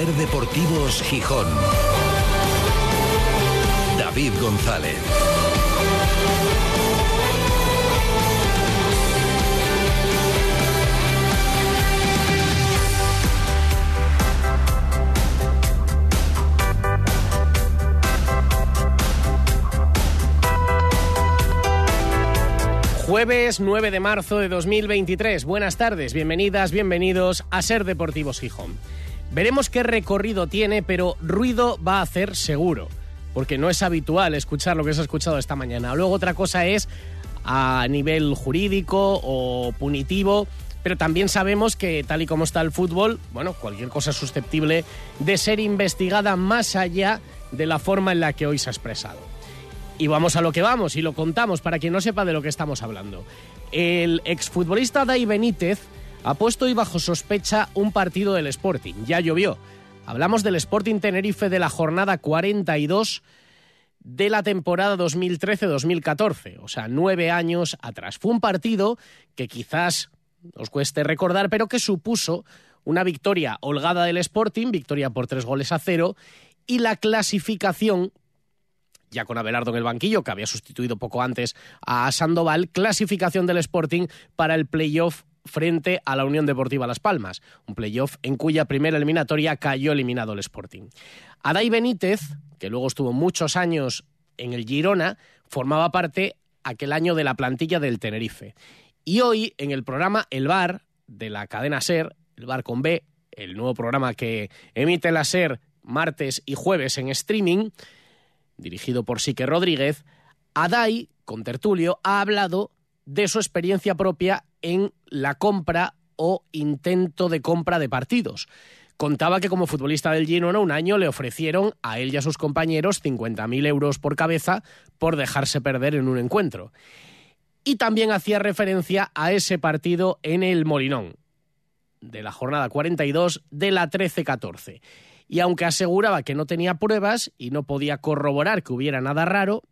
Ser Deportivos Gijón. David González. Jueves 9 de marzo de 2023. Buenas tardes, bienvenidas, bienvenidos a Ser Deportivos Gijón. Veremos qué recorrido tiene, pero ruido va a hacer seguro, porque no es habitual escuchar lo que se ha escuchado esta mañana. Luego otra cosa es a nivel jurídico o punitivo, pero también sabemos que tal y como está el fútbol, bueno, cualquier cosa es susceptible de ser investigada más allá de la forma en la que hoy se ha expresado. Y vamos a lo que vamos y lo contamos para quien no sepa de lo que estamos hablando. El exfutbolista Dai Benítez ha puesto hoy bajo sospecha un partido del Sporting. Ya llovió. Hablamos del Sporting Tenerife de la jornada 42 de la temporada 2013-2014, o sea, nueve años atrás. Fue un partido que quizás os cueste recordar, pero que supuso una victoria holgada del Sporting, victoria por tres goles a cero, y la clasificación ya con Abelardo en el banquillo, que había sustituido poco antes a Sandoval, clasificación del Sporting para el playoff frente a la Unión Deportiva Las Palmas, un playoff en cuya primera eliminatoria cayó eliminado el Sporting. Adai Benítez, que luego estuvo muchos años en el Girona, formaba parte aquel año de la plantilla del Tenerife. Y hoy, en el programa El Bar de la cadena SER, El Bar con B, el nuevo programa que emite la SER martes y jueves en streaming, dirigido por Sique Rodríguez, Adai, con Tertulio, ha hablado de su experiencia propia en la compra o intento de compra de partidos. Contaba que como futbolista del Girona un año le ofrecieron a él y a sus compañeros 50.000 euros por cabeza por dejarse perder en un encuentro. Y también hacía referencia a ese partido en el Molinón, de la jornada 42 de la 13-14 y aunque aseguraba que no tenía pruebas y no podía corroborar que hubiera nada raro,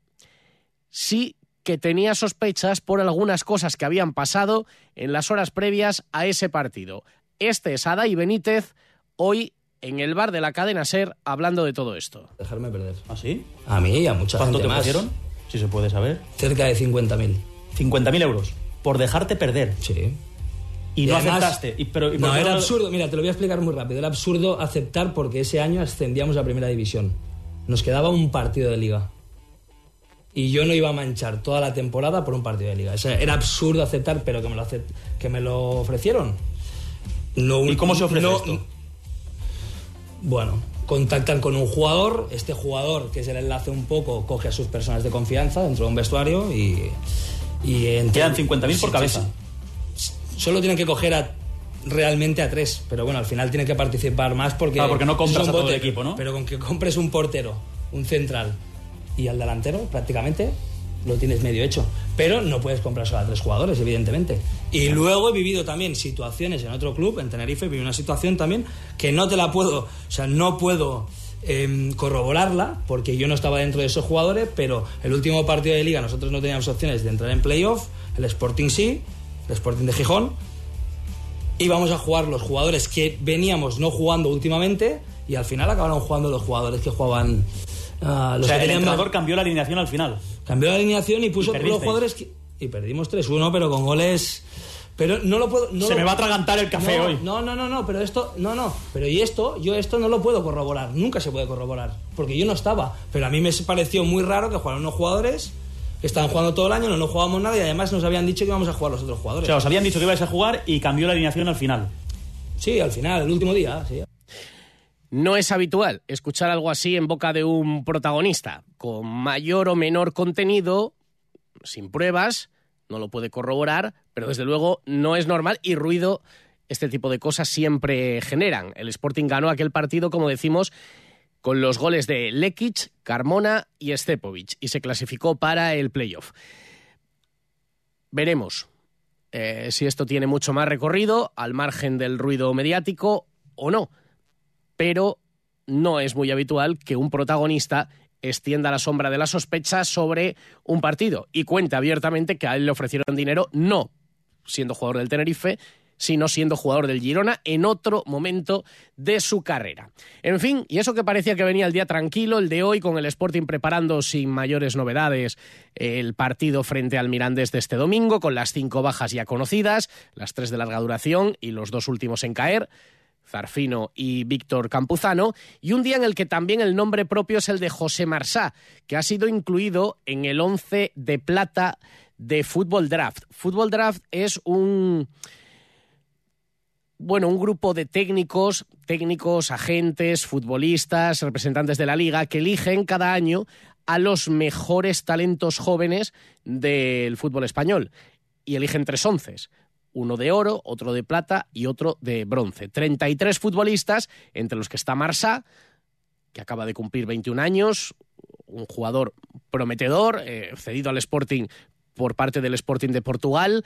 sí que tenía sospechas por algunas cosas que habían pasado en las horas previas a ese partido. Este es Adai Benítez, hoy en el bar de la cadena SER, hablando de todo esto. Dejarme perder. ¿Ah, sí? A mí y a mucha ¿Cuánto gente te más. pusieron? Si se puede saber. Cerca de 50.000. 50.000 euros. Por dejarte perder. Sí. Y, no además- aceptaste. Y, pero, ¿y por no, era absurdo. Mira, te lo voy a explicar muy rápido. Era absurdo aceptar porque ese año ascendíamos a Primera División. Nos quedaba un partido de liga. Y yo no iba a manchar toda la temporada por un partido de liga. O sea, era absurdo aceptar, pero que me lo, acep- que me lo ofrecieron. No, ¿Y cómo se ofrece no- esto? Bueno, contactan con un jugador, este jugador, que es el enlace un poco, coge a sus personas de confianza dentro de un vestuario y... y entre- Quedan 50.000 por cabeza. Solo tienen que coger a realmente a tres, pero bueno, al final tienen que participar más porque... Claro, porque no compras a todo el equipo, ¿no? Pero con que compres un portero, un central y al delantero, prácticamente lo tienes medio hecho. Pero no puedes comprar solo a tres jugadores, evidentemente. Y luego he vivido también situaciones en otro club, en Tenerife, viví una situación también que no te la puedo, o sea, no puedo em, corroborarla porque yo no estaba dentro de esos jugadores, pero el último partido de liga nosotros no teníamos opciones de entrar en playoff, el Sporting sí, el Sporting de Gijón, íbamos a jugar los jugadores que veníamos no jugando últimamente y al final acabaron jugando los jugadores que jugaban ah, O los sea, que el entrenador cambió la alineación al final. cambió la alineación y puso Y los jugadores que- y perdimos 3-1 pero con goles pero no lo puedo no Se lo- me va a atragantar el café no, hoy. no no no no pero esto no no pero y esto yo esto no lo puedo corroborar nunca se puede corroborar porque yo no estaba pero a mí me pareció muy raro que jugaran unos jugadores que estaban jugando todo el año no no jugábamos nada y además nos habían dicho que íbamos a jugar los otros O jugadores sea, os habían dicho que ibais a jugar y cambió la alineación al final. sí al final el último día sí No es habitual escuchar algo así en boca de un protagonista, con mayor o menor contenido, sin pruebas, no lo puede corroborar, pero desde luego no es normal y ruido este tipo de cosas siempre generan. El Sporting ganó aquel partido, como decimos, con los goles de Lekic, Carmona y Stepovic y se clasificó para el playoff. Veremos eh, si esto tiene mucho más recorrido al margen del ruido mediático o no pero no es muy habitual que un protagonista extienda la sombra de la sospecha sobre un partido y cuente abiertamente que a él le ofrecieron dinero, no siendo jugador del Tenerife, sino siendo jugador del Girona en otro momento de su carrera. En fin, y eso que parecía que venía el día tranquilo, el de hoy con el Sporting preparando sin mayores novedades el partido frente al Mirandés de este domingo, con las cinco bajas ya conocidas, las tres de larga duración y los dos últimos en caer. Zarfino y Víctor Campuzano, y un día en el que también el nombre propio es el de José Marsá, que ha sido incluido en el once de plata de Fútbol Draft. Fútbol Draft es un bueno, un grupo de técnicos, técnicos, agentes, futbolistas, representantes de la liga que eligen cada año a los mejores talentos jóvenes del fútbol español. Y eligen tres onces uno de oro, otro de plata y otro de bronce. 33 futbolistas, entre los que está Marsá, que acaba de cumplir 21 años, un jugador prometedor, eh, cedido al Sporting por parte del Sporting de Portugal,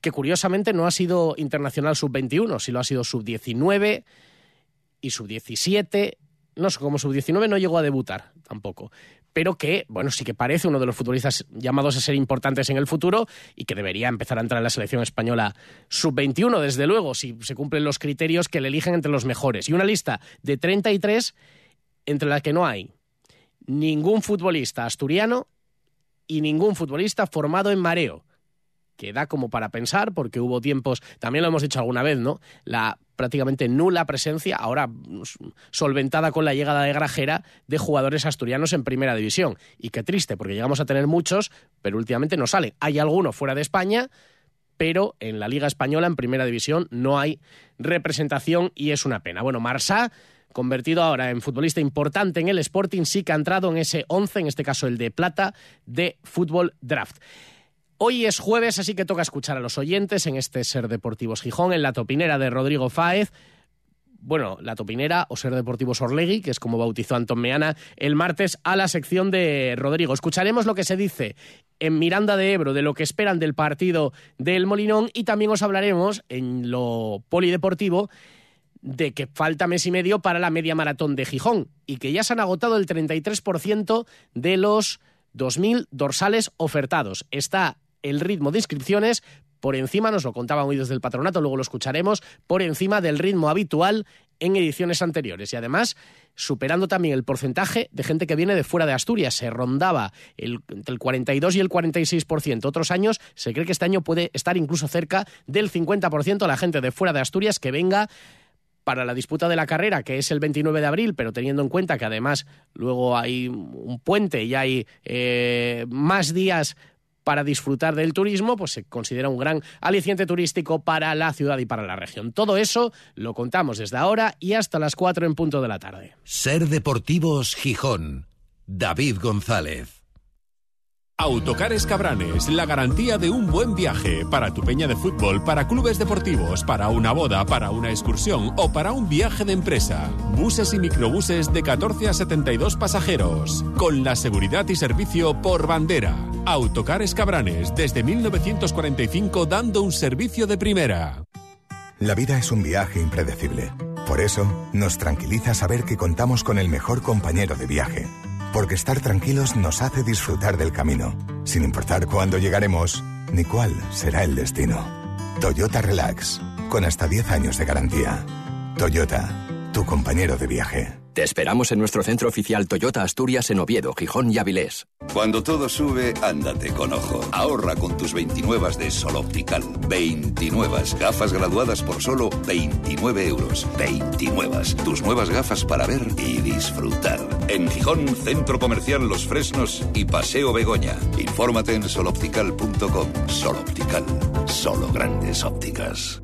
que curiosamente no ha sido internacional sub-21, si lo ha sido sub-19 y sub-17. No sé, como sub-19 no llegó a debutar tampoco pero que, bueno, sí que parece uno de los futbolistas llamados a ser importantes en el futuro y que debería empezar a entrar en la selección española sub-21, desde luego, si se cumplen los criterios que le eligen entre los mejores. Y una lista de 33 entre la que no hay ningún futbolista asturiano y ningún futbolista formado en mareo que da como para pensar, porque hubo tiempos, también lo hemos dicho alguna vez, ¿no? La prácticamente nula presencia, ahora solventada con la llegada de Grajera, de jugadores asturianos en primera división. Y qué triste, porque llegamos a tener muchos, pero últimamente no salen. Hay algunos fuera de España, pero en la Liga Española, en primera división, no hay representación y es una pena. Bueno, Marsá convertido ahora en futbolista importante en el Sporting, sí que ha entrado en ese 11, en este caso el de plata, de Fútbol Draft. Hoy es jueves, así que toca escuchar a los oyentes en este Ser Deportivos Gijón, en la topinera de Rodrigo Fáez. Bueno, la topinera o Ser Deportivos Orlegui, que es como bautizó Antón Meana, el martes a la sección de Rodrigo. Escucharemos lo que se dice en Miranda de Ebro de lo que esperan del partido del Molinón y también os hablaremos en lo polideportivo de que falta mes y medio para la media maratón de Gijón y que ya se han agotado el 33% de los 2.000 dorsales ofertados. Está el ritmo de inscripciones por encima, nos lo contaban hoy desde el patronato, luego lo escucharemos, por encima del ritmo habitual en ediciones anteriores. Y además, superando también el porcentaje de gente que viene de fuera de Asturias. Se rondaba el, entre el 42 y el 46%. Otros años se cree que este año puede estar incluso cerca del 50% la gente de fuera de Asturias que venga para la disputa de la carrera, que es el 29 de abril, pero teniendo en cuenta que además luego hay un puente y hay eh, más días para disfrutar del turismo, pues se considera un gran aliciente turístico para la ciudad y para la región. Todo eso lo contamos desde ahora y hasta las 4 en punto de la tarde. Ser Deportivos Gijón. David González. Autocares Cabranes, la garantía de un buen viaje para tu peña de fútbol, para clubes deportivos, para una boda, para una excursión o para un viaje de empresa. Buses y microbuses de 14 a 72 pasajeros, con la seguridad y servicio por bandera. Autocares Cabranes, desde 1945 dando un servicio de primera. La vida es un viaje impredecible. Por eso, nos tranquiliza saber que contamos con el mejor compañero de viaje porque estar tranquilos nos hace disfrutar del camino, sin importar cuándo llegaremos ni cuál será el destino. Toyota Relax, con hasta 10 años de garantía. Toyota, tu compañero de viaje. Te esperamos en nuestro centro oficial Toyota Asturias en Oviedo, Gijón y Avilés. Cuando todo sube, ándate con ojo. Ahorra con tus 29 de Sol Optical. 29 gafas graduadas por solo 29 euros. 29. Tus nuevas gafas para ver y disfrutar. En Gijón, Centro Comercial Los Fresnos y Paseo Begoña. Infórmate en soloptical.com. Sol Optical. Solo grandes ópticas.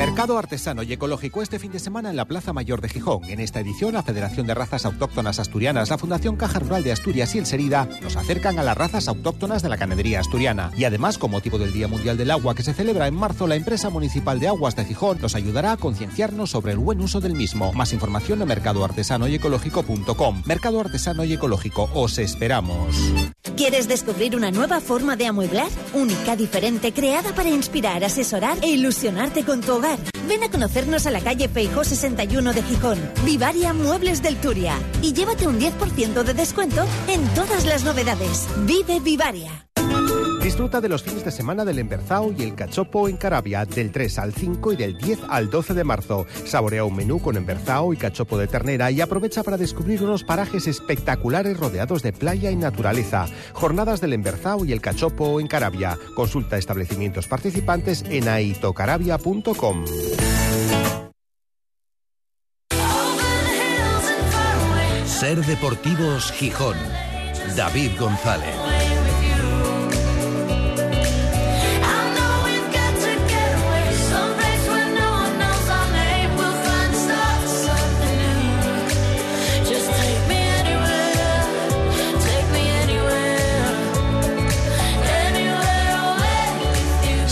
Mercado artesano y ecológico este fin de semana en la Plaza Mayor de Gijón. En esta edición, la Federación de Razas Autóctonas Asturianas, la Fundación Caja Rural de Asturias y el Serida nos acercan a las razas autóctonas de la ganadería asturiana. Y además, con motivo del Día Mundial del Agua que se celebra en marzo, la empresa municipal de aguas de Gijón nos ayudará a concienciarnos sobre el buen uso del mismo. Más información en mercadoartesano y ecológico.com. Mercado Artesano y Ecológico, os esperamos. ¿Quieres descubrir una nueva forma de amueblar? Única, diferente, creada para inspirar, asesorar e ilusionarte con tu hogar. Ven a conocernos a la calle Feijó 61 de Gijón. Vivaria Muebles del Turia. Y llévate un 10% de descuento en todas las novedades. Vive Vivaria. Disfruta de los fines de semana del Emberzao y el Cachopo en Carabia del 3 al 5 y del 10 al 12 de marzo. Saborea un menú con Emberzao y Cachopo de ternera y aprovecha para descubrir unos parajes espectaculares rodeados de playa y naturaleza. Jornadas del Emberzao y el Cachopo en Carabia. Consulta establecimientos participantes en aitocarabia.com. Ser Deportivos Gijón. David González.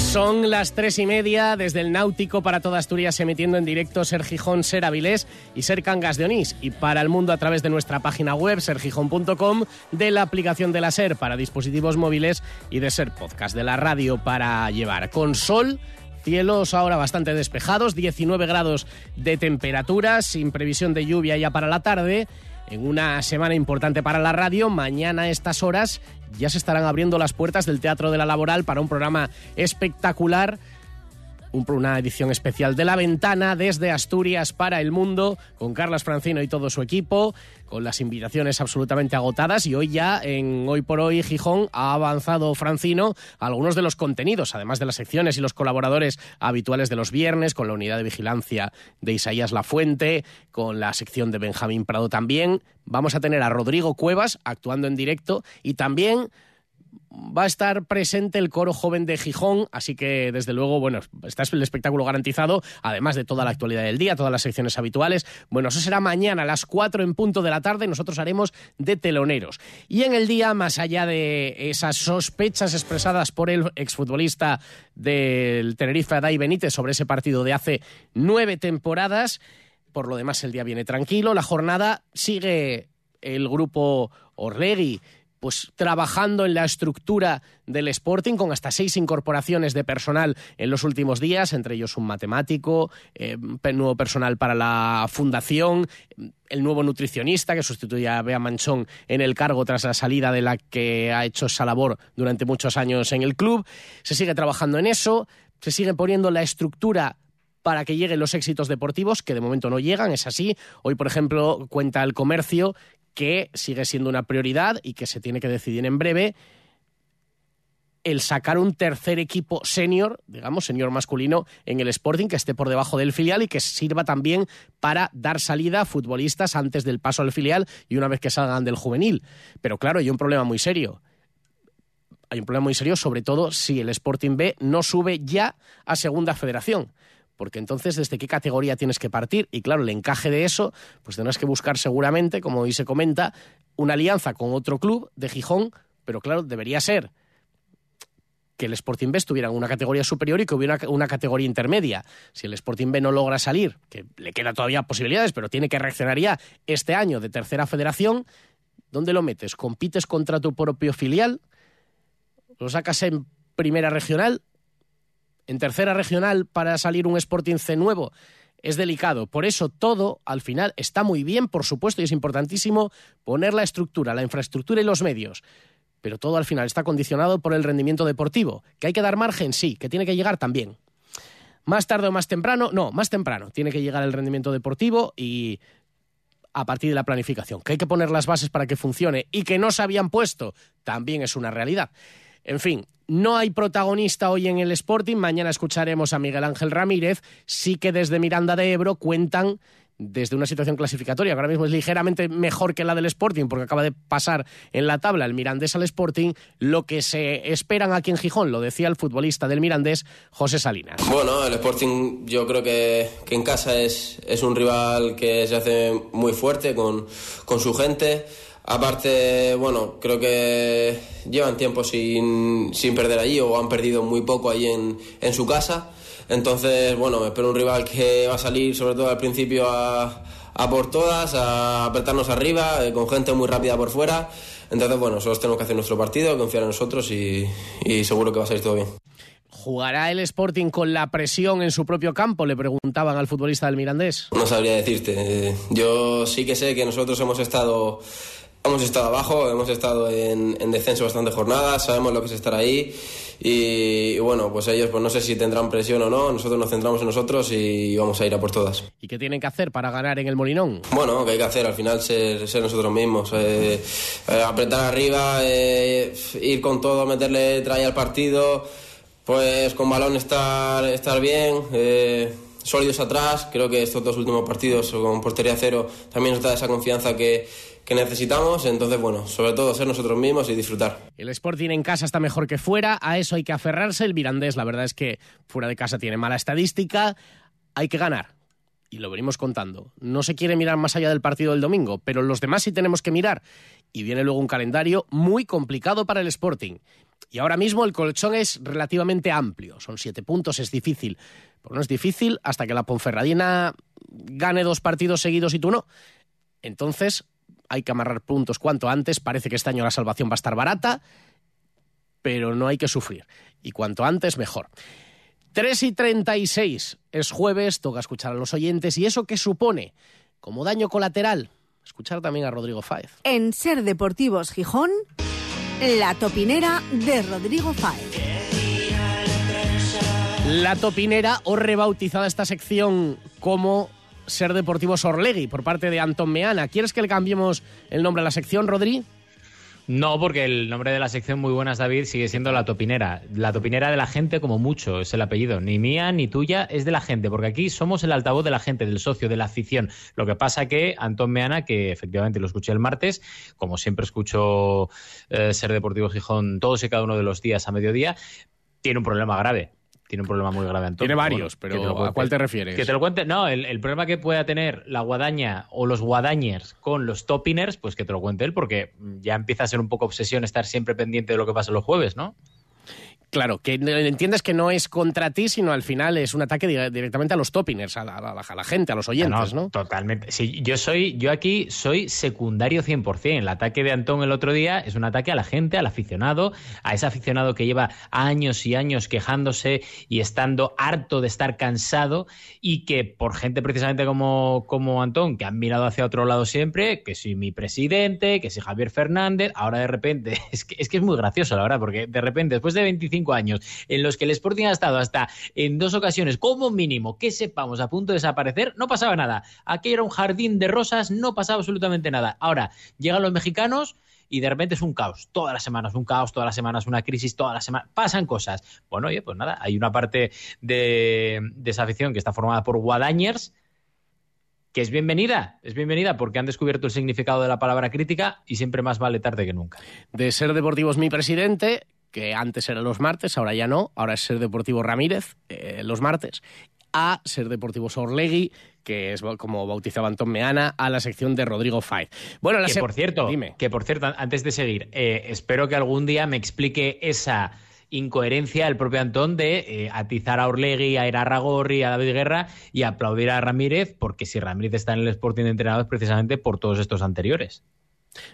Son las tres y media desde el Náutico para toda Asturias emitiendo en directo Ser Gijón, Ser Avilés y Ser Cangas de Onís y para el mundo a través de nuestra página web sergijón.com, de la aplicación de la Ser para dispositivos móviles y de Ser Podcast, de la radio para llevar. Con sol Cielos ahora bastante despejados, 19 grados de temperatura, sin previsión de lluvia ya para la tarde. En una semana importante para la radio, mañana a estas horas ya se estarán abriendo las puertas del Teatro de la Laboral para un programa espectacular una edición especial de La Ventana desde Asturias para el mundo, con Carlos Francino y todo su equipo, con las invitaciones absolutamente agotadas y hoy ya en Hoy por Hoy Gijón ha avanzado Francino algunos de los contenidos, además de las secciones y los colaboradores habituales de los viernes, con la unidad de vigilancia de Isaías Lafuente, con la sección de Benjamín Prado también. Vamos a tener a Rodrigo Cuevas actuando en directo y también va a estar presente el coro joven de Gijón, así que desde luego, bueno, está el espectáculo garantizado, además de toda la actualidad del día, todas las secciones habituales. Bueno, eso será mañana a las 4 en punto de la tarde, nosotros haremos de teloneros. Y en el día, más allá de esas sospechas expresadas por el exfutbolista del Tenerife, Dai Benítez, sobre ese partido de hace nueve temporadas, por lo demás el día viene tranquilo, la jornada sigue el grupo Orlegui pues trabajando en la estructura del Sporting con hasta seis incorporaciones de personal en los últimos días, entre ellos un matemático, eh, nuevo personal para la fundación, el nuevo nutricionista que sustituye a Bea Manchón en el cargo tras la salida de la que ha hecho esa labor durante muchos años en el club. Se sigue trabajando en eso, se sigue poniendo la estructura para que lleguen los éxitos deportivos, que de momento no llegan, es así. Hoy, por ejemplo, cuenta el comercio que sigue siendo una prioridad y que se tiene que decidir en breve el sacar un tercer equipo senior, digamos, senior masculino en el Sporting que esté por debajo del filial y que sirva también para dar salida a futbolistas antes del paso al filial y una vez que salgan del juvenil. Pero claro, hay un problema muy serio. Hay un problema muy serio, sobre todo si el Sporting B no sube ya a Segunda Federación porque entonces desde qué categoría tienes que partir y claro, el encaje de eso, pues tendrás que buscar seguramente, como hoy se comenta, una alianza con otro club de Gijón, pero claro, debería ser que el Sporting B estuviera en una categoría superior y que hubiera una, categoría intermedia. Si el Sporting B no logra salir, que le queda todavía posibilidades, pero tiene que reaccionar ya este año de tercera federación, ¿dónde lo metes? ¿Compites contra tu propio filial? ¿Lo sacas en primera regional? En tercera regional para salir un Sporting C nuevo es delicado. Por eso todo, al final, está muy bien, por supuesto, y es importantísimo poner la estructura, la infraestructura y los medios. Pero todo al final está condicionado por el rendimiento deportivo. ¿Que hay que dar margen? Sí. ¿Que tiene que llegar? También. Más tarde o más temprano, no, más temprano. Tiene que llegar el rendimiento deportivo y a partir de la planificación. Que hay que poner las bases para que funcione y que no se habían puesto, también es una realidad. En fin, no hay protagonista hoy en el Sporting. Mañana escucharemos a Miguel Ángel Ramírez. Sí que desde Miranda de Ebro cuentan desde una situación clasificatoria, que ahora mismo es ligeramente mejor que la del Sporting, porque acaba de pasar en la tabla el Mirandés al Sporting, lo que se esperan aquí en Gijón, lo decía el futbolista del Mirandés, José Salinas. Bueno, el Sporting yo creo que, en casa es, es un rival que se hace muy fuerte con, con su gente. Aparte, bueno, creo que llevan tiempo sin, sin perder allí o han perdido muy poco allí en, en su casa. Entonces, bueno, me espero un rival que va a salir sobre todo al principio a, a por todas, a apretarnos arriba, eh, con gente muy rápida por fuera. Entonces, bueno, solo tenemos que hacer nuestro partido, confiar en nosotros y, y seguro que va a salir todo bien. ¿Jugará el Sporting con la presión en su propio campo? Le preguntaban al futbolista del Mirandés. No sabría decirte. Yo sí que sé que nosotros hemos estado hemos estado abajo, hemos estado en, en descenso bastantes jornadas, sabemos lo que es estar ahí y, y, bueno, pues ellos pues no sé si tendrán presión o no, nosotros nos centramos en nosotros y vamos a ir a por todas. ¿Y qué tienen que hacer para ganar en el Molinón? Bueno, que hay que hacer al final ser, ser nosotros mismos, eh, eh, apretar arriba, eh, ir con todo, meterle trae al partido, pues con balón estar, estar bien. Eh, sólidos atrás, creo que estos dos últimos partidos con portería cero también nos da esa confianza que, que necesitamos. Entonces, bueno, sobre todo ser nosotros mismos y disfrutar. El Sporting en casa está mejor que fuera, a eso hay que aferrarse. El Mirandés, la verdad es que fuera de casa tiene mala estadística, hay que ganar. Y lo venimos contando. No se quiere mirar más allá del partido del domingo, pero los demás sí tenemos que mirar. Y viene luego un calendario muy complicado para el Sporting. Y ahora mismo el colchón es relativamente amplio. Son siete puntos, es difícil. Pero no es difícil hasta que la Ponferradina gane dos partidos seguidos y tú no. Entonces, hay que amarrar puntos cuanto antes. Parece que este año la salvación va a estar barata, pero no hay que sufrir. Y cuanto antes, mejor. 3 y 36 es jueves, toca escuchar a los oyentes. ¿Y eso qué supone? Como daño colateral, escuchar también a Rodrigo Fáez. En Ser Deportivos Gijón, la topinera de Rodrigo Fáez. La topinera o rebautizada esta sección como ser Deportivos Orlegui por parte de Antón Meana. ¿Quieres que le cambiemos el nombre a la sección, Rodri? No, porque el nombre de la sección Muy Buenas David sigue siendo La Topinera. La Topinera de la gente como mucho es el apellido. Ni mía ni tuya, es de la gente, porque aquí somos el altavoz de la gente, del socio, de la afición. Lo que pasa que Antón Meana, que efectivamente lo escuché el martes, como siempre escucho eh, Ser Deportivo Gijón todos y cada uno de los días a mediodía, tiene un problema grave tiene un problema muy grave, Antonio. Tiene varios, bueno, pero ¿a cuál te refieres? Que te lo cuente. No, el, el, problema que pueda tener la guadaña o los guadañers con los topiners, pues que te lo cuente él, porque ya empieza a ser un poco obsesión estar siempre pendiente de lo que pasa los jueves, ¿no? Claro, que entiendes que no es contra ti, sino al final es un ataque directamente a los topiners, a la, a la, a la gente, a los oyentes, ¿no? ¿no? Totalmente. Sí, yo soy, yo aquí soy secundario 100%. El ataque de Antón el otro día es un ataque a la gente, al aficionado, a ese aficionado que lleva años y años quejándose y estando harto de estar cansado y que por gente precisamente como, como Antón, que han mirado hacia otro lado siempre, que si mi presidente, que si Javier Fernández, ahora de repente, es que es, que es muy gracioso, la verdad, porque de repente, después de 25 años, en los que el Sporting ha estado hasta en dos ocasiones, como mínimo, que sepamos, a punto de desaparecer, no pasaba nada. Aquí era un jardín de rosas, no pasaba absolutamente nada. Ahora, llegan los mexicanos y de repente es un caos. Todas las semanas un caos, todas las semanas una crisis, todas las semanas pasan cosas. Bueno, oye, pues nada, hay una parte de, de esa afición que está formada por guadañers que es bienvenida, es bienvenida porque han descubierto el significado de la palabra crítica y siempre más vale tarde que nunca. De ser deportivos mi presidente, que antes era los martes, ahora ya no, ahora es Ser Deportivo Ramírez, eh, los martes, a Ser Deportivo Sorlegui, que es como bautizaba Antón Meana, a la sección de Rodrigo Faiz. Bueno, la que por cierto, Dime. que por cierto, antes de seguir, eh, espero que algún día me explique esa incoherencia el propio Antón de eh, atizar a Orlegui, a Irarragorri, a David Guerra y aplaudir a Ramírez, porque si Ramírez está en el Sporting de entrenador es precisamente por todos estos anteriores.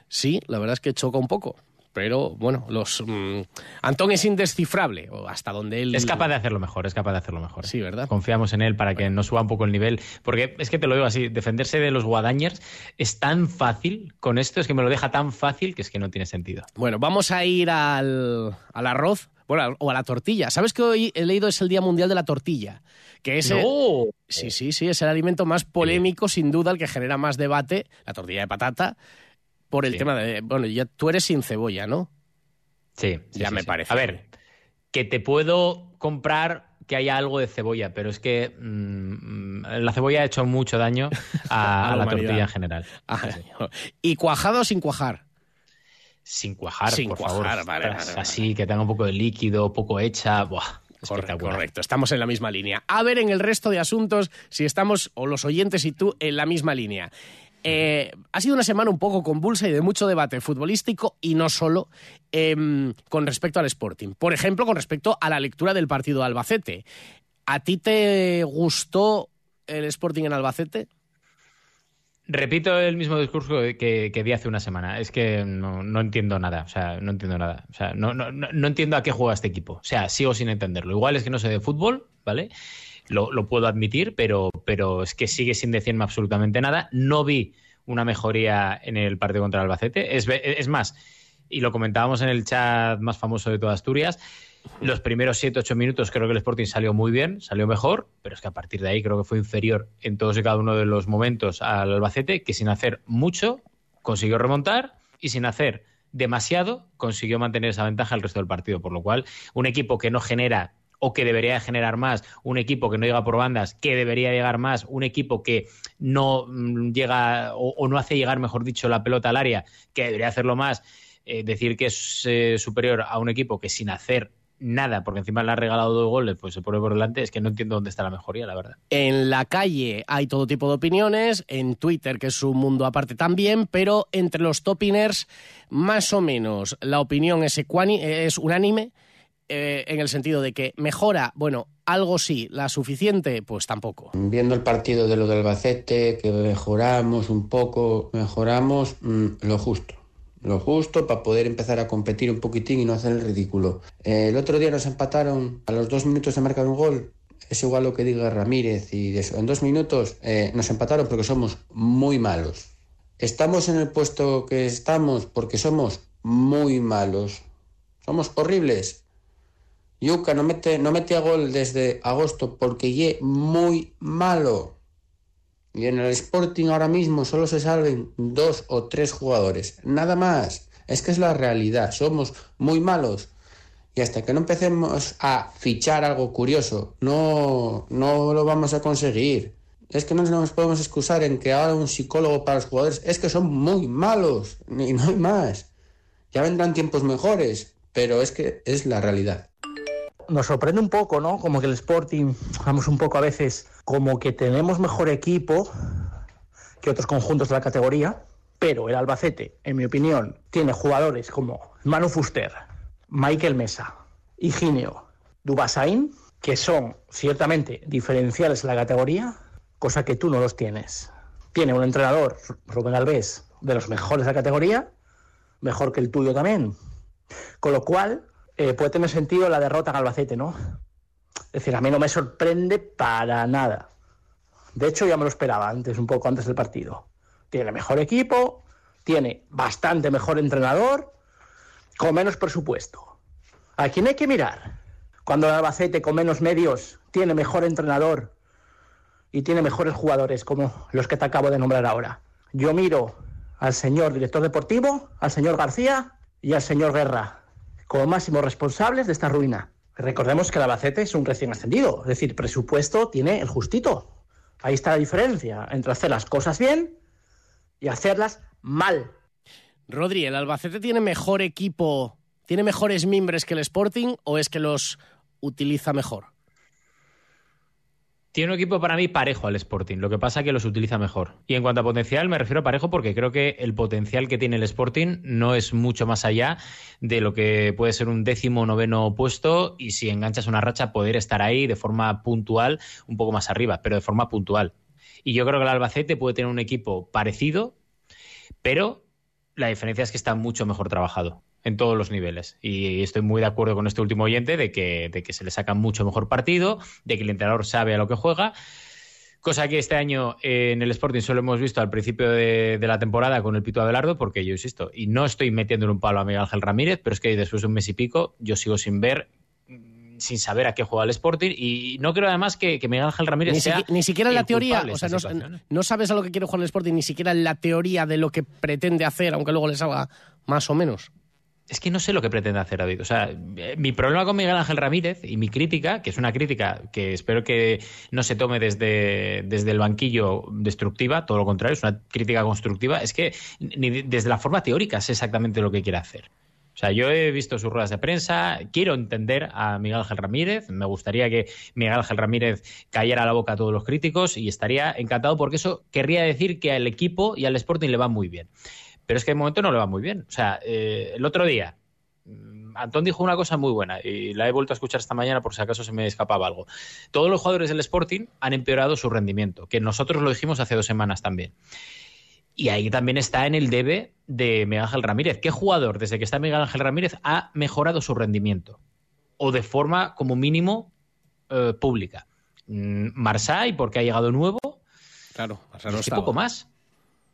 Sí, la verdad es que choca un poco pero bueno, los mmm, Antón es indescifrable, o hasta donde él... Es capaz de hacerlo mejor, es capaz de hacerlo mejor. Sí, ¿verdad? Confiamos en él para que no suba un poco el nivel, porque es que te lo digo así, defenderse de los guadañers es tan fácil, con esto es que me lo deja tan fácil que es que no tiene sentido. Bueno, vamos a ir al, al arroz, bueno, o a la tortilla. ¿Sabes que hoy he leído es el Día Mundial de la Tortilla? Que es no. sí, sí, sí, es el alimento más polémico, sin duda, el que genera más debate, la tortilla de patata, por el Sí. tema de, bueno, ya tú eres sin cebolla, ¿no? Sí, sí, Ya sí, me parece. A ver, que te puedo comprar que haya algo de cebolla, pero es que mm, mm, la cebolla ha hecho mucho daño a, A la a la humanidad. tortilla en general. Ah, ¿Y cuajado o sin cuajar? Sin cuajar, Sin por cuajar, favor. vale, vale, vale. Así, que tenga un poco de líquido, poco hecha. Buah, correcto, estamos en la misma línea. A ver en el resto de asuntos si estamos, o los oyentes y tú, en la misma línea. Eh, ha sido una semana un poco convulsa y de mucho debate futbolístico y no solo em, con respecto al Sporting. Por ejemplo, con respecto a la lectura del partido de Albacete. ¿A ti te gustó el Sporting en Albacete? Repito el mismo discurso que, di hace una semana. Es que no, no, entiendo nada. O sea, no entiendo nada. O sea, no, no, no, entiendo a qué juega este equipo. O sea, sigo sin entenderlo. Igual es que no sé de fútbol, ¿vale? Lo, puedo admitir, pero, pero es que sigue sin decirme absolutamente nada. No vi una mejoría en el partido contra el Albacete. Es, es más, y lo comentábamos en el chat más famoso de toda Asturias, los primeros 7-8 minutos creo que el Sporting salió muy bien, salió mejor, pero es que a partir de ahí creo que fue inferior en todos y cada uno de los momentos al Albacete, que sin hacer mucho consiguió remontar y sin hacer demasiado consiguió mantener esa ventaja el resto del partido. Por lo cual, un equipo que no genera o que debería generar más, un equipo que no llega por bandas, que debería llegar más, un equipo que no mm, llega o, no hace llegar, mejor dicho, la pelota al área, que debería hacerlo más, eh, decir que es eh, superior a un equipo que sin hacer nada, porque encima le ha regalado dos goles, pues se pone por delante, es que no entiendo dónde está la mejoría, la verdad. En la calle hay todo tipo de opiniones, en Twitter, que es un mundo aparte también, pero entre los topiners, más o menos, la opinión es unánime. Eh, en el sentido de que mejora, bueno, algo sí, la suficiente, pues tampoco. Viendo el partido de lo del Albacete, que mejoramos un poco, mejoramos mmm, lo justo lo justo para poder empezar a competir un poquitín y no hacer el ridículo. Eh, el otro día nos empataron a los dos minutos de marcar un gol. Es igual lo que diga Ramírez y eso. En dos minutos eh, nos empataron porque somos muy malos. Estamos en el puesto que estamos porque somos muy malos. Somos horribles. Yuka no mete, no mete a gol desde agosto porque ye muy malo. Y en el Sporting ahora mismo solo se salven dos o tres jugadores. Nada más. Es que es la realidad. Somos muy malos. Y hasta que no empecemos a fichar algo curioso, no, no lo vamos a conseguir. Es que no nos podemos excusar en que ahora un psicólogo para los jugadores. Es que son muy malos. Y no hay más. Ya vendrán tiempos mejores. Pero es que es la realidad nos sorprende un poco, ¿no? Como que el Sporting, vamos un poco a veces, como que tenemos mejor equipo que otros conjuntos de la categoría, pero el Albacete, en mi opinión, tiene jugadores como Manu Fuster, Michael Mesa, Higinio, Dubasain, que son ciertamente diferenciales en la categoría, cosa que tú no los tienes. Tiene un entrenador, Rubén Alves, de los mejores de la categoría, mejor que el tuyo también. Con lo cual, eh, puede tener sentido la derrota en Albacete, ¿no? Es decir, a mí no me sorprende para nada. De hecho, ya me lo esperaba antes, un poco antes del partido. Tiene mejor equipo, tiene bastante mejor entrenador, con menos presupuesto. ¿A quién hay que mirar? Cuando el Albacete con menos medios tiene mejor entrenador y tiene mejores jugadores como los que te acabo de nombrar ahora. Yo miro al señor director deportivo, al señor García y al señor Guerra como máximos responsables de esta ruina. Recordemos que el Albacete es un recién ascendido, es decir, presupuesto tiene el justito. Ahí está la diferencia entre hacer las cosas bien y hacerlas mal. Rodri, ¿el Albacete tiene mejor equipo, tiene mejores mimbres que el Sporting o es que los utiliza mejor? Tiene un equipo para mí parejo al Sporting, lo que pasa es que los utiliza mejor. Y en cuanto a potencial, me refiero a parejo porque creo que el potencial que tiene el Sporting no es mucho más allá de lo que puede ser un décimo noveno puesto y si enganchas una racha poder estar ahí de forma puntual, un poco más arriba, pero de forma puntual. Y yo creo que el Albacete puede tener un equipo parecido, pero la diferencia es que está mucho mejor trabajado en todos los niveles. Y estoy muy de acuerdo con este último oyente de que, de que se le saca mucho mejor partido, de que el entrenador sabe a lo que juega. Cosa que este año eh, en el Sporting solo hemos visto al principio de, de, la temporada con el Pito Abelardo, porque yo insisto, y no estoy metiendo en un palo a Miguel Ángel Ramírez, pero es que después de un mes y pico yo sigo sin ver sin saber a qué juega el Sporting y no creo además que, que Miguel Ángel Ramírez ni sea ni siquiera en la teoría o sea no, no, sabes a lo que quiere jugar el Sporting ni siquiera en la teoría de lo que pretende hacer aunque luego le salga más o menos es que no sé lo que pretende hacer David. O sea, mi problema con Miguel Ángel Ramírez y mi crítica, que es una crítica que espero que no se tome desde, desde el banquillo destructiva, todo lo contrario, es una crítica constructiva, es que ni desde la forma teórica sé exactamente lo que quiere hacer. O sea, yo he visto sus ruedas de prensa, quiero entender a Miguel Ángel Ramírez, me gustaría que Miguel Ángel Ramírez cayera a la boca a todos los críticos y estaría encantado porque eso querría decir que al equipo y al Sporting le va muy bien. Pero es que de momento no le va muy bien. O sea, eh, el otro día, Antón dijo una cosa muy buena y la he vuelto a escuchar esta mañana por si acaso se me escapaba algo. Todos los jugadores del Sporting han empeorado su rendimiento, que nosotros lo dijimos hace dos semanas también. Y ahí también está en el debe de Miguel Ángel Ramírez. ¿Qué jugador, desde que está Miguel Ángel Ramírez, ha mejorado su rendimiento? O de forma, como mínimo, eh, pública. Mm, Marsay, porque ha llegado nuevo. Claro, Marsay no es que estaba. poco más.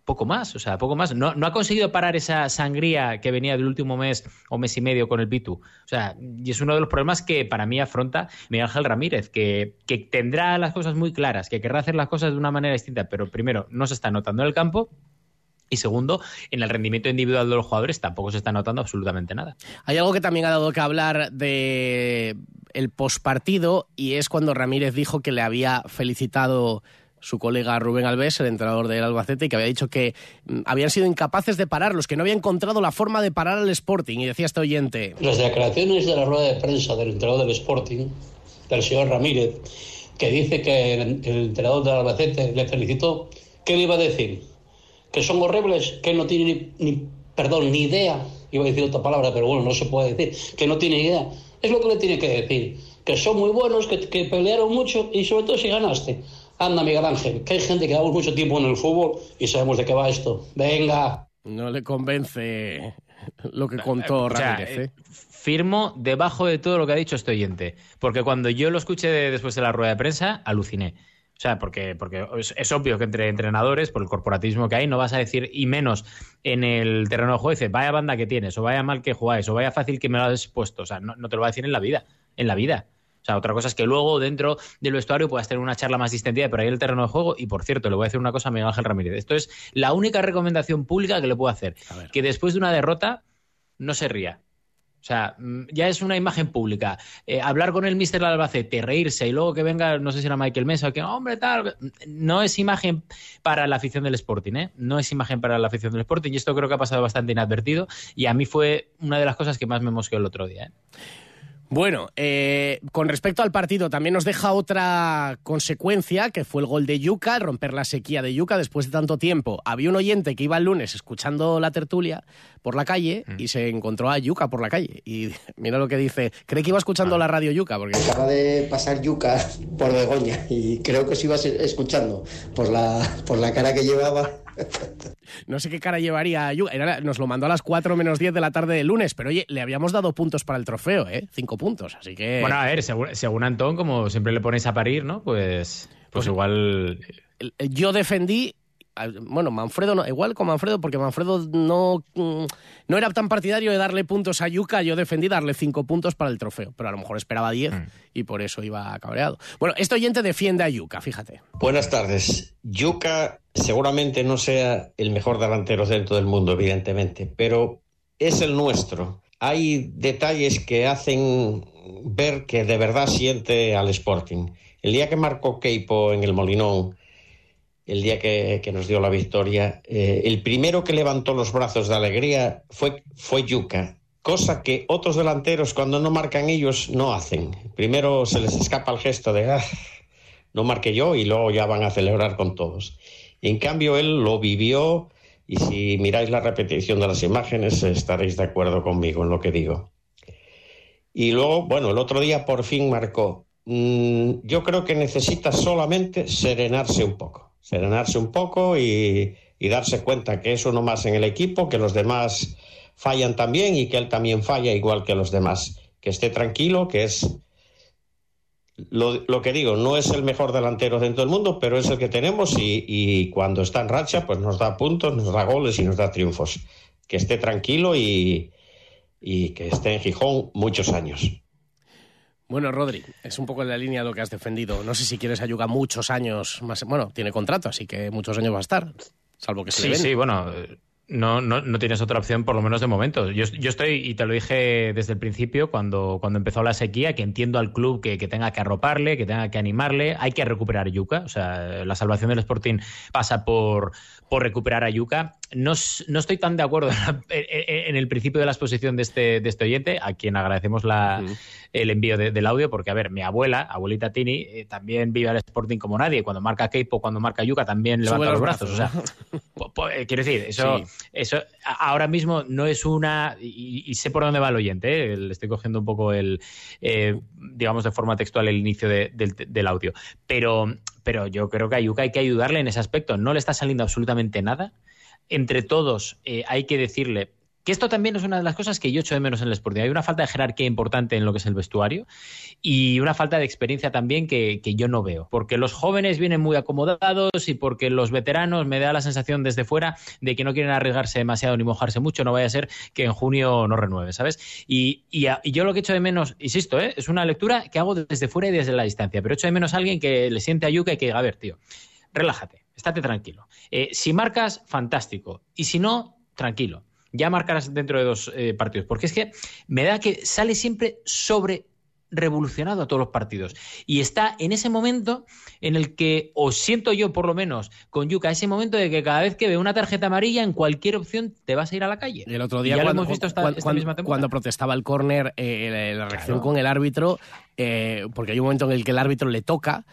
Poco más, o sea, poco más. No, no ha conseguido parar esa sangría que venía del último mes o mes y medio con el Pitu. O sea, y es uno de los problemas que para mí afronta Miguel Ángel Ramírez, que, que tendrá las cosas muy claras, que querrá hacer las cosas de una manera distinta, pero primero, no se está notando en el campo. Y segundo, en el rendimiento individual de los jugadores tampoco se está notando absolutamente nada. Hay algo que también ha dado que hablar de el pospartido y es cuando Ramírez dijo que le había felicitado su colega Rubén Alves, el entrenador del Albacete, que había dicho que mm, habían sido incapaces de pararlos, que no había encontrado la forma de parar al Sporting. Y decía este oyente, Las declaraciones de la rueda de prensa del entrenador del Sporting, del señor Ramírez, que dice que el, entrenador del Albacete le felicitó, ¿qué le iba a decir? ¿Que son horribles? ¿Que no tiene ni, ni- perdón, ni idea? Iba a decir otra palabra, pero bueno, no se puede decir. Que no tiene idea. Es lo que le tiene que decir. Que son muy buenos, que, que pelearon mucho y sobre todo si ganaste. Anda, Miguel Ángel, que hay gente que llevamos mucho tiempo en el fútbol y sabemos de qué va esto. Venga. no le convence lo que contó Ramírez. eh, ¿eh? firmo debajo de todo lo que ha dicho este oyente. Porque cuando yo lo escuché de- después de la rueda de prensa, aluciné. O sea, porque, porque es, es obvio que entre entrenadores, por el corporatismo que hay, no vas a decir, y menos en el terreno de juego, dices, vaya banda que tienes, o vaya mal que jugáis, o vaya fácil que me lo has puesto. O sea, no, no te lo va a decir en la vida. En la vida. O sea, otra cosa es que luego dentro del vestuario puedas tener una charla más distendida, pero ahí en el terreno de juego, y por cierto, le voy a decir una cosa a Miguel Ángel Ramírez. Esto es la única recomendación pública que le puedo hacer. Que después de una derrota no se ría. O sea, mm, ya es una imagen pública. Eh, hablar con el mister Albacete, reírse y luego que venga, no sé si era Michael Mesa o que, hombre, tal. No es imagen para la afición del Sporting, ¿eh? No es imagen para la afición del Sporting y esto creo que ha pasado bastante inadvertido y a mí fue una de las cosas que más me mosqueó el otro día, ¿eh? Bueno, eh, con respecto al partido, también nos deja otra consecuencia, que fue el gol de Yuca, el romper la sequía de Yuca después de tanto tiempo. Había un oyente que iba el lunes escuchando la tertulia por la calle y se encontró a Yuca por la calle. Y mira lo que dice, cree que iba escuchando la radio Yuca, porque... Acaba de pasar Yuca por Begoña y creo que se iba escuchando por la, por la cara que llevaba. No sé qué cara llevaría. Era- nos lo mandó a las 4 menos 10 de la tarde del lunes, pero oye, le habíamos dado puntos para el trofeo, ¿eh? Cinco puntos, así que... Bueno, a ver, según, según Antón, como siempre le ponéis a parir, ¿no? Pues, pues igual... yo defendí bueno, Manfredo no, igual con Manfredo, porque Manfredo no, mm, no era tan partidario de darle puntos a Yuca, yo defendí darle cinco puntos para el trofeo, pero a lo mejor esperaba diez y por eso iba cabreado. Bueno, este oyente defiende a Yuca, fíjate. Buenas tardes. Yuka seguramente no sea el mejor delantero centro del mundo, evidentemente, pero es el nuestro. Hay detalles que hacen ver que de verdad siente al Sporting. El día que marcó Keipo en el Molinón, el día que, nos dio la victoria, eh, el primero que levantó los brazos de alegría fue, fue Yuka, cosa que otros delanteros cuando no marcan ellos no hacen. Primero se les escapa el gesto de "Ah, no marqué yo y luego ya van a celebrar con todos. En cambio, él lo vivió y si miráis la repetición de las imágenes estaréis de acuerdo conmigo en lo que digo. Y luego, bueno, el otro día por fin marcó. Mm, yo creo que necesita solamente serenarse un poco, serenarse un poco y, darse cuenta que es uno más en el equipo, que los demás fallan también y que él también falla igual que los demás. Que esté tranquilo, que es lo, que digo, no es el mejor delantero dentro del mundo, pero es el que tenemos y, cuando está en racha, pues nos da puntos, nos da goles y nos da triunfos. Que esté tranquilo y que esté en Gijón muchos años. Bueno, Rodri, es un poco en la línea de lo que has defendido. No sé si quieres ayudar muchos años más. Bueno, tiene contrato, así que muchos años va a estar, salvo que se Sí, le sí, bueno, no, no, no, tienes otra opción, por lo menos de momento. Yo, yo, estoy, y te lo dije desde el principio, cuando, cuando empezó la sequía, que entiendo al club que, que, tenga que arroparle, que tenga que animarle. Hay que recuperar Yuca. O sea, la salvación del Sporting pasa por, por recuperar a Yuca. No, no estoy tan de acuerdo en, en, el principio de la exposición de este, de este oyente, a quien agradecemos la, el envío de, del audio, porque, a ver, mi abuela, abuelita Tini, eh, también vive al Sporting como nadie. Cuando marca Keipo, cuando marca Yuca, también levanta Sube los brazos. brazos. O sea, eh, quiero decir, eso. Sí. Eso ahora mismo no es una. Y, y, sé por dónde va el oyente, ¿eh? le estoy cogiendo un poco el. Digamos, de forma textual el inicio de, del, del, audio. Pero, pero yo creo que a Yuka hay que ayudarle en ese aspecto. No le está saliendo absolutamente nada. entre todos eh, hay que decirle que esto también es una de las cosas que yo echo de menos en el Sporting. Hay una falta de jerarquía importante en lo que es el vestuario y una falta de experiencia también que, yo no veo. Porque los jóvenes vienen muy acomodados y porque los veteranos me da la sensación desde fuera de que no quieren arriesgarse demasiado ni mojarse mucho. No vaya a ser que en junio no renueve, ¿sabes? Y, y yo lo que echo de menos, insisto, ¿eh? es una lectura que hago desde fuera y desde la distancia, pero echo de menos a alguien que le siente a Yuka y que diga, a ver, tío, relájate, estate tranquilo. Eh, si marcas, fantástico. Y si no, tranquilo ya marcarás dentro de dos eh, partidos. Porque es que me da que sale siempre sobre revolucionado a todos los partidos. Y está en ese momento en el que, os siento yo por lo menos con Yuka, ese momento de que cada vez que ve una tarjeta amarilla, en cualquier opción te vas a ir a la calle. El otro día, cuando, hemos visto esta, cuando, esta misma cuando, protestaba el córner, eh, la reacción claro. con el árbitro, eh, porque hay un momento en el que el árbitro le toca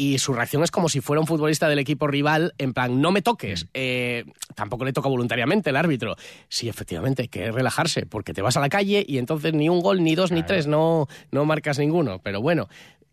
y su reacción es como si fuera un futbolista del equipo rival, en plan, no me toques. Eh, tampoco le toca voluntariamente el árbitro. Sí, efectivamente, hay que relajarse, porque te vas a la calle y entonces ni un gol, ni dos, claro. ni tres, no, no marcas ninguno. Pero bueno.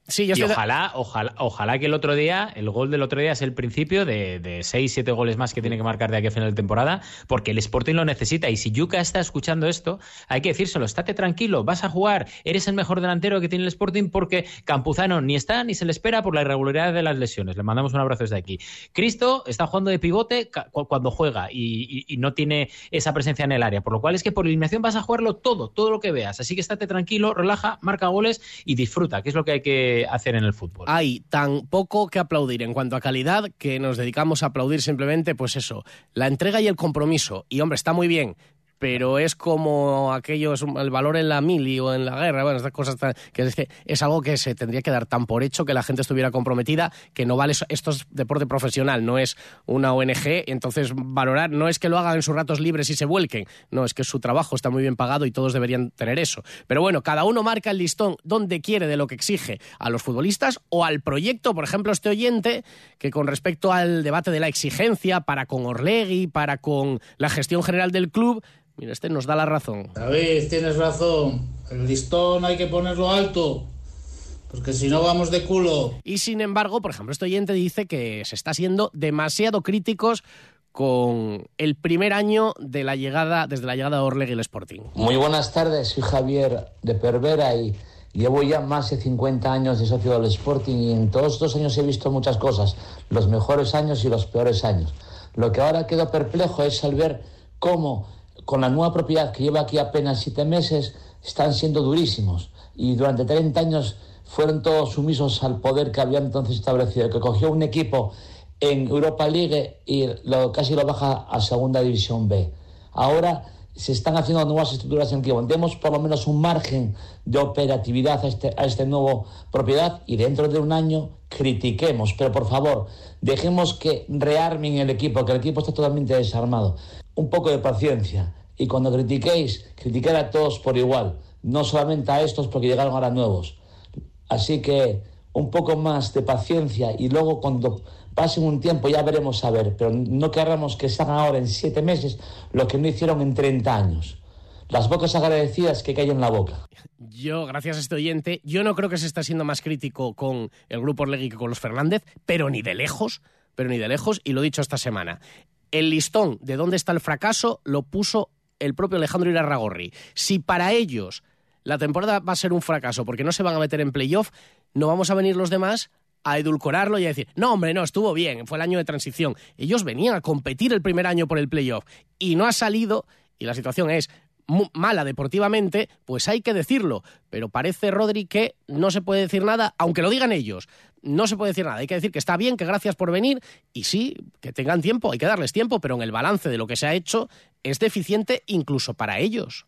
Sí, yo y ojalá, ojalá, ojalá que el otro día, el gol del otro día es el principio de, de seis, siete goles más que tiene que marcar de aquí a final de temporada, porque el Sporting lo necesita. Y si Yuka está escuchando esto, hay que decírselo, estate tranquilo, vas a jugar, eres el mejor delantero que tiene el Sporting porque Campuzano ni está ni se le espera por la irregularidad de las lesiones. Le mandamos un abrazo desde aquí. Cristo está jugando de pivote cuando juega y, y, y no tiene esa presencia en el área, por lo cual es que por eliminación vas a jugarlo todo, todo lo que veas. Así que estate tranquilo, relaja, marca goles y disfruta, que es lo que hay que hacer en el fútbol. Hay tan poco que aplaudir en cuanto a calidad que nos dedicamos a aplaudir simplemente, pues eso, la entrega y el compromiso. Y hombre, está muy bien, pero es como aquello, es el valor en la mili o en la guerra, bueno, estas cosas tan, que es, es algo que se tendría que dar tan por hecho que la gente estuviera comprometida, que no vale, esto es deporte profesional, no es una ONG, entonces valorar, no es que lo hagan en sus ratos libres y se vuelquen, no, es que su trabajo está muy bien pagado y todos deberían tener eso. Pero bueno, cada uno marca el listón donde quiere de lo que exige a los futbolistas o al proyecto, por ejemplo, este oyente, que con respecto al debate de la exigencia para con Orlegui, para con la gestión general del club, Mira, este nos da la razón. David, tienes razón. El listón hay que ponerlo alto. Porque si no vamos de culo. Y sin embargo, por ejemplo, este oyente dice que se está siendo demasiado críticos con el primer año de la llegada, desde la llegada de Orlegui el Sporting. Muy buenas tardes, soy Javier de Pervera y llevo ya más de 50 años de socio del Sporting y en todos estos años he visto muchas cosas, los mejores años y los peores años. Lo que ahora quedo perplejo es al ver cómo con la nueva propiedad que lleva aquí apenas siete meses, están siendo durísimos. Y durante 30 años fueron todos sumisos al poder que había entonces establecido, que cogió un equipo en Europa League y lo, casi lo baja a Segunda División B. Ahora se están haciendo nuevas estructuras en equipo. Demos por lo menos un margen de operatividad a este, a este nuevo propiedad y dentro de un año critiquemos. Pero por favor, dejemos que rearmen el equipo, que el equipo está totalmente desarmado. Un poco de paciencia. Y cuando critiquéis, criticar a todos por igual, no solamente a estos porque llegaron ahora nuevos. Así que un poco más de paciencia y luego cuando pasen un tiempo ya veremos a ver, pero no querramos que se hagan ahora en siete meses lo que no hicieron en 30 años. Las bocas agradecidas que caen en la boca. Yo, gracias a este oyente, yo no creo que se está siendo más crítico con el grupo Orlegui que con los Fernández, pero ni de lejos, pero ni de lejos, y lo he dicho esta semana. El listón de dónde está el fracaso lo puso el propio Alejandro Irarragorri. Si para ellos la temporada va a ser un fracaso porque no se van a meter en playoff, no vamos a venir los demás a edulcorarlo y a decir, no, hombre, no, estuvo bien, fue el año de transición. Ellos venían a competir el primer año por el playoff y no ha salido, y la situación es mala deportivamente, pues hay que decirlo. Pero parece, Rodri, que no se puede decir nada, aunque lo digan ellos. No se puede decir nada. Hay que decir que está bien, que gracias por venir y sí, que tengan tiempo, hay que darles tiempo, pero en el balance de lo que se ha hecho es deficiente incluso para ellos.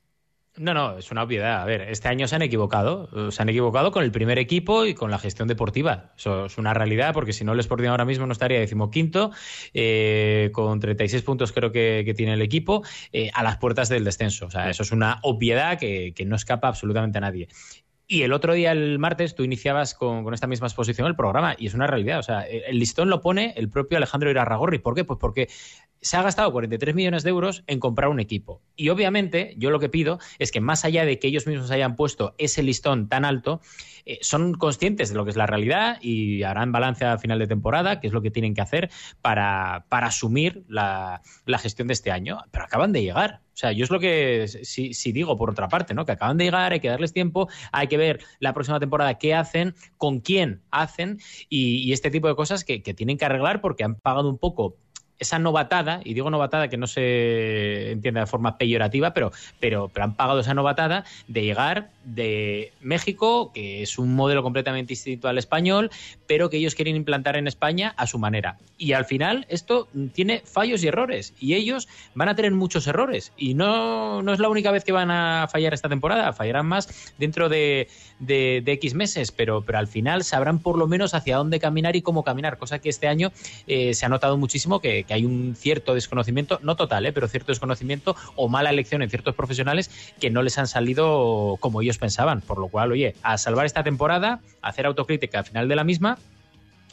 No, no, es una obviedad. A ver, este año se han equivocado. Se han equivocado con el primer equipo y con la gestión deportiva. Eso es una realidad, porque si no, el Sporting ahora mismo no estaría decimoquinto, eh, con 36 puntos creo que, que tiene el equipo, eh, a las puertas del descenso. O sea, eso es una obviedad que, que no escapa absolutamente a nadie. Y el otro día, el martes, tú iniciabas con, con, esta misma exposición el programa y es una realidad. O sea, el listón lo pone el propio Alejandro Irarragorri. ¿Por qué? Pues porque se ha gastado 43 millones de euros en comprar un equipo. Y obviamente, yo lo que pido es que más allá de que ellos mismos hayan puesto ese listón tan alto, eh, son conscientes de lo que es la realidad y harán balance a final de temporada, que es lo que tienen que hacer para, para asumir la, la gestión de este año. Pero acaban de llegar. O sea, yo es lo que si, digo por otra parte, ¿no? Que acaban de llegar, hay que darles tiempo, hay que ver la próxima temporada qué hacen, con quién hacen y, y este tipo de cosas que, que tienen que arreglar porque han pagado un poco esa novatada, y digo novatada que no se entiende de forma peyorativa, pero, pero, pero han pagado esa novatada de llegar de México, que es un modelo completamente distinto al español, pero que ellos quieren implantar en España a su manera. Y al final esto tiene fallos y errores, y ellos van a tener muchos errores. Y no, no es la única vez que van a fallar esta temporada, fallarán más dentro de, de, X meses, pero, pero al final sabrán por lo menos hacia dónde caminar y cómo caminar, cosa que este año eh, se ha notado muchísimo que, que hay un cierto desconocimiento, no total, ¿eh? pero cierto desconocimiento o mala elección en ciertos profesionales que no les han salido como ellos pensaban. Por lo cual, oye, a salvar esta temporada, hacer autocrítica al final de la misma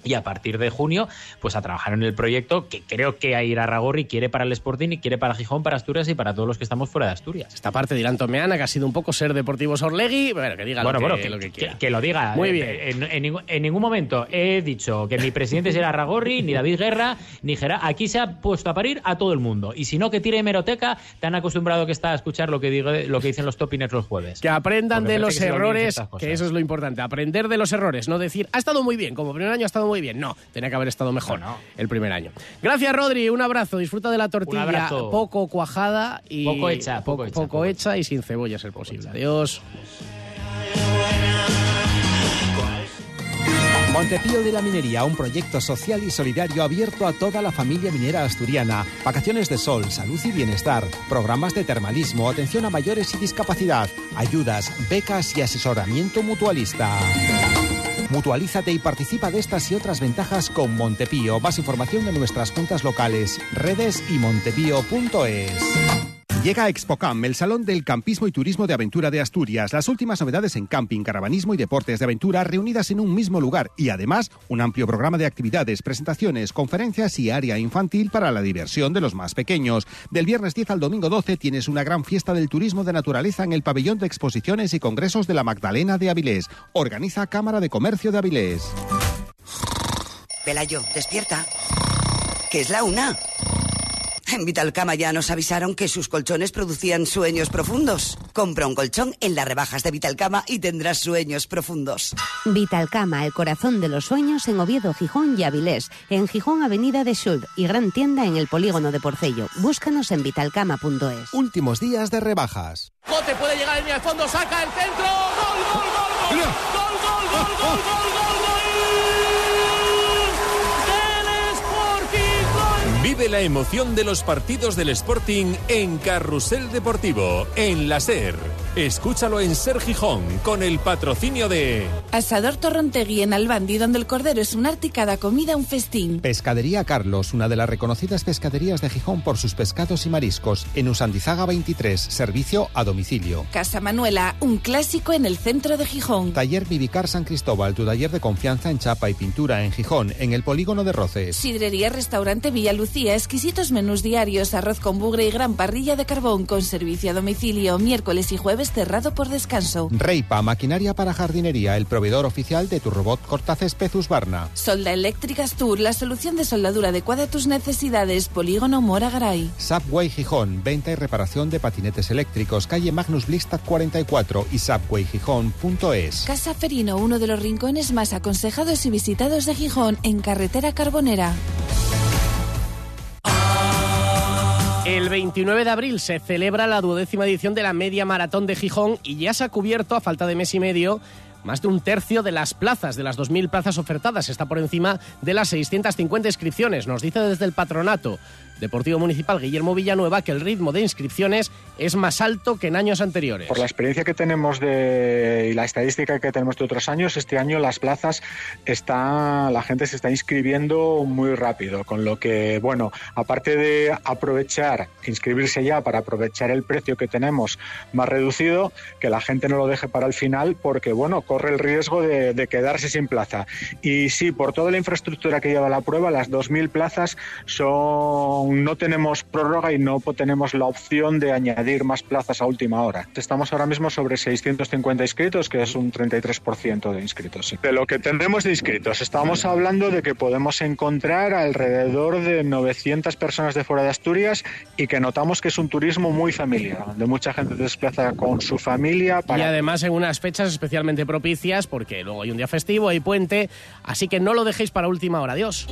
y a partir de junio, pues a trabajar en el proyecto que creo que Aira Ragorri quiere para el Sporting y quiere para Gijón, para Asturias y para todos los que estamos fuera de Asturias. Esta parte de Irán Tomeana, que ha sido un poco ser Deportivos Orlegui, bueno, que diga bueno, lo, bueno, que, que, lo que quiera. que- que lo diga. Muy Eh, bien. En, en ningún- en ningún momento he dicho que mi presidente será Ragorri, ni David Guerra, ni Gerard. Aquí se ha puesto a parir a todo el mundo. Y si no, que tire hemeroteca, tan acostumbrado que está a escuchar lo que, digo, lo que dicen los topiners los jueves. Que aprendan Porque de los errores, que eso es lo importante. Aprender de los errores, no decir, ha estado muy bien, como primer año ha estado muy bien. No, tenía que haber estado mejor el primer año. Gracias, Rodri, un abrazo. Disfruta de la tortilla poco cuajada y Poco hecha, poco hecha, poco hecha y sin cebolla, ser posible. Adiós. Montepío de la Minería, un proyecto social y solidario abierto a toda la familia minera asturiana. Vacaciones de sol, salud y bienestar, programas de termalismo, atención a mayores y discapacidad, ayudas, becas y asesoramiento mutualista. Mutualízate y participa de estas y otras ventajas con Montepío. Más información en nuestras cuentas locales, redes y montepío.es. Llega a Expocam, el salón del campismo y turismo de aventura de Asturias. Las últimas novedades en camping, caravanismo y deportes de aventura reunidas en un mismo lugar y además un amplio programa de actividades, presentaciones, conferencias y área infantil para la diversión de los más pequeños. Del viernes 10 al domingo 12 tienes una gran fiesta del turismo de naturaleza en el pabellón de exposiciones y congresos de la Magdalena de Avilés. Organiza Cámara de Comercio de Avilés. Pelayo, despierta. Que es la una. En Vitalcama ya nos avisaron que sus colchones producían sueños profundos. Compra un colchón en las rebajas de Vitalcama y tendrás sueños profundos. Vitalcama, el corazón de los sueños en Oviedo, Gijón y Avilés. En Gijón, Avenida de Sud y gran tienda en el polígono de Porcello. Búscanos en vitalcama.es. Últimos días de rebajas. Bote puede llegar en el fondo, saca el centro. ¡Gol, gol, gol, gol! ¡Gol, gol, gol, gol, gol, gol, gol! Vive la emoción de los partidos del Sporting en Carrusel Deportivo, en la SER. Escúchalo en Ser Gijón con el patrocinio de Asador Torrontegui en Albandi, donde el cordero es un arte y cada comida un festín. Pescadería Carlos, una de las reconocidas pescaderías de Gijón por sus pescados y mariscos. En Usandizaga 23, servicio a domicilio. Casa Manuela, un clásico en el centro de Gijón. Taller Vivicar San Cristóbal, tu taller de confianza en chapa y pintura en Gijón, en el polígono de Roces. Sidrería Restaurante Villa Lucía, exquisitos menús diarios, arroz con bugre y gran parrilla de carbón con servicio a domicilio, miércoles y jueves cerrado por descanso. Reipa, maquinaria para jardinería, el proveedor oficial de tu robot cortacésped Husqvarna. Solda Eléctricas Tour, la solución de soldadura adecuada a tus necesidades. Polígono Mora Garay. Subway Gijón, venta y reparación de patinetes eléctricos, calle Magnus Blistad 44 y subwaygijón.es. Casa Ferino, uno de los rincones más aconsejados y visitados de Gijón, en carretera Carbonera. El 29 de abril se celebra la duodécima edición de la Media Maratón de Gijón y ya se ha cubierto, a falta de mes y medio, más de un tercio de las plazas, de las 2.000 plazas ofertadas. Está por encima de las 650 inscripciones. Nos dice desde el patronato Deportivo Municipal Guillermo Villanueva que el ritmo de inscripciones es más alto que en años anteriores. Por la experiencia que tenemos de, y la estadística que tenemos de otros años, este año las plazas está, la gente se está inscribiendo muy rápido, con lo que, bueno, aparte de aprovechar, inscribirse ya para aprovechar el precio que tenemos más reducido, que la gente no lo deje para el final, porque, bueno, corre el riesgo de, de quedarse sin plaza. Y sí, por toda la infraestructura que lleva la prueba, las 2.000 plazas son no tenemos prórroga y no tenemos la opción de añadir más plazas a última hora. Estamos ahora mismo sobre 650 inscritos, que es un 33% de inscritos. De lo que tendremos de inscritos, estamos hablando de que podemos encontrar alrededor de 900 personas de fuera de Asturias y que notamos que es un turismo muy familiar, donde mucha gente se desplaza con su familia Y para además en unas fechas especialmente propicias, porque luego hay un día festivo, hay puente, así que no lo dejéis para última hora. Adiós.